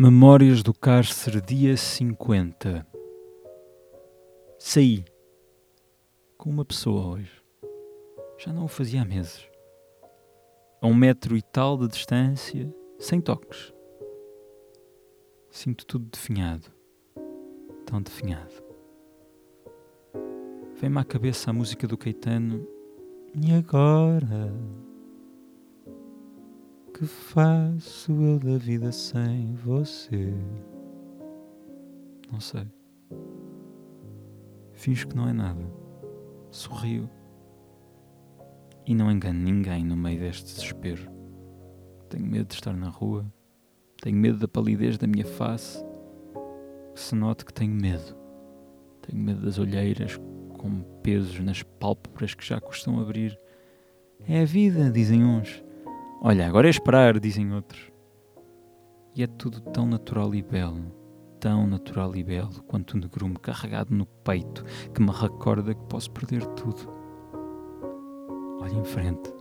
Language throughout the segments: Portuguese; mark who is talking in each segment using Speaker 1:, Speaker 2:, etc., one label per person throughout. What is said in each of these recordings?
Speaker 1: Memórias do Cárcere, dia 50. Saí com uma pessoa hoje. Já não o fazia há meses. A um metro e tal de distância, sem toques. Sinto tudo definhado. Tão definhado. Vem-me à cabeça a música do Caetano. E agora? Que faço eu da vida sem você? Não sei. Finjo que não é nada. Sorrio. E não engano ninguém no meio deste desespero. Tenho medo de estar na rua. Tenho medo da palidez da minha face. Que se note que tenho medo. Tenho medo das olheiras com pesos nas pálpebras que já custam abrir. É a vida, dizem uns. Olha, agora é esperar, dizem outros. E é tudo tão natural e belo, tão natural e belo quanto um negrume carregado no peito que me recorda que posso perder tudo. Olha em frente,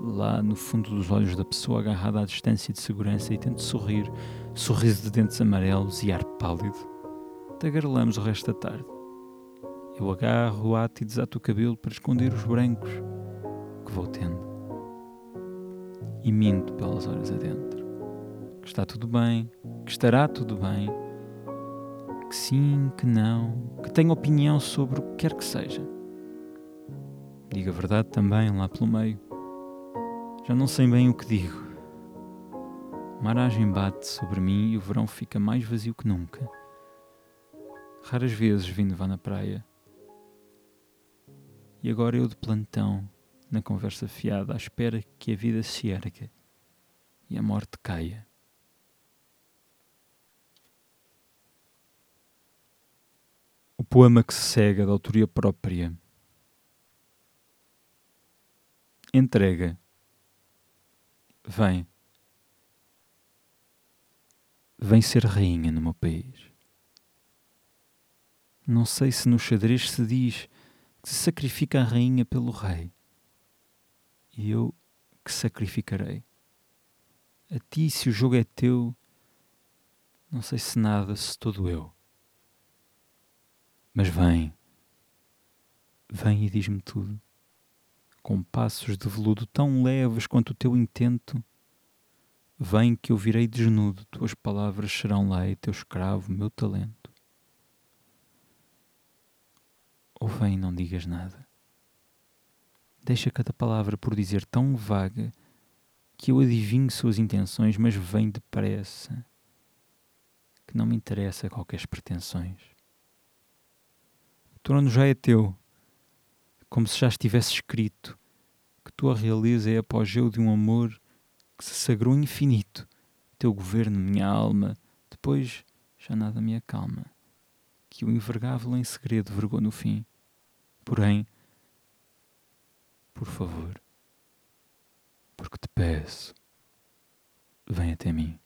Speaker 1: lá no fundo dos olhos da pessoa agarrada à distância de segurança e tento sorrir, sorriso de dentes amarelos e ar pálido. Tagarelamos o resto da tarde. Eu agarro o ato e desato o cabelo para esconder os brancos que vou tendo e minto pelas horas adentro. Que está tudo bem, que estará tudo bem, que sim, que não, que tenho opinião sobre o que quer que seja. Digo a verdade também lá pelo meio. Já não sei bem o que digo. Uma aragem bate sobre mim e o verão fica mais vazio que nunca. Raras vezes vindo vá na praia. E agora eu de plantão na conversa fiada, à espera que a vida se erga e a morte caia. O poema que se cega da autoria própria. Entrega. Vem. Vem ser rainha no meu país. Não sei se no xadrez se diz que se sacrifica a rainha pelo rei e eu que sacrificarei. A ti, se o jogo é teu, não sei se nada, se todo eu. Mas vem, vem e diz-me tudo, com passos de veludo tão leves quanto o teu intento. Vem que eu virei desnudo, tuas palavras serão lei, teu escravo, meu talento. Ou vem não digas nada deixa cada palavra por dizer tão vaga que eu adivinho suas intenções, mas vem depressa, que não me interessa qualquer pretensões. O trono já é teu, como se já estivesse escrito, que tua realeza é apogeu de um amor que se sagrou infinito, teu governo, minha alma, depois já nada me acalma, que o envergável em segredo vergou no fim. Porém, por favor, porque te peço, vem até mim.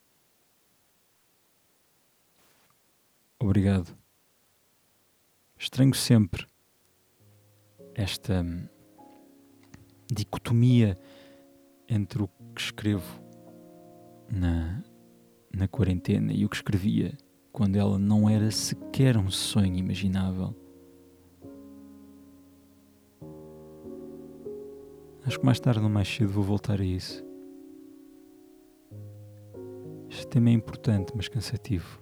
Speaker 1: Obrigado. Estranho sempre esta hum, dicotomia entre o que escrevo na, na quarentena e o que escrevia quando ela não era sequer um sonho imaginável. Acho que mais tarde ou mais cedo vou voltar a isso. Este tema é importante, mas cansativo.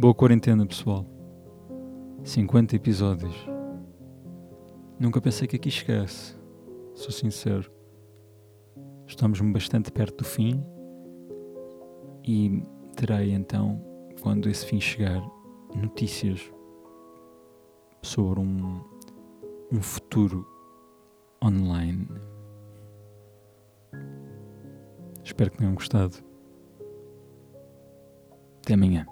Speaker 1: Boa quarentena, pessoal. 50 episódios. Nunca pensei que aqui chegasse. Sou sincero. Estamos bastante perto do fim e terei então, quando esse fim chegar, notícias sobre um, um futuro online. Espero que tenham gostado. Até amanhã.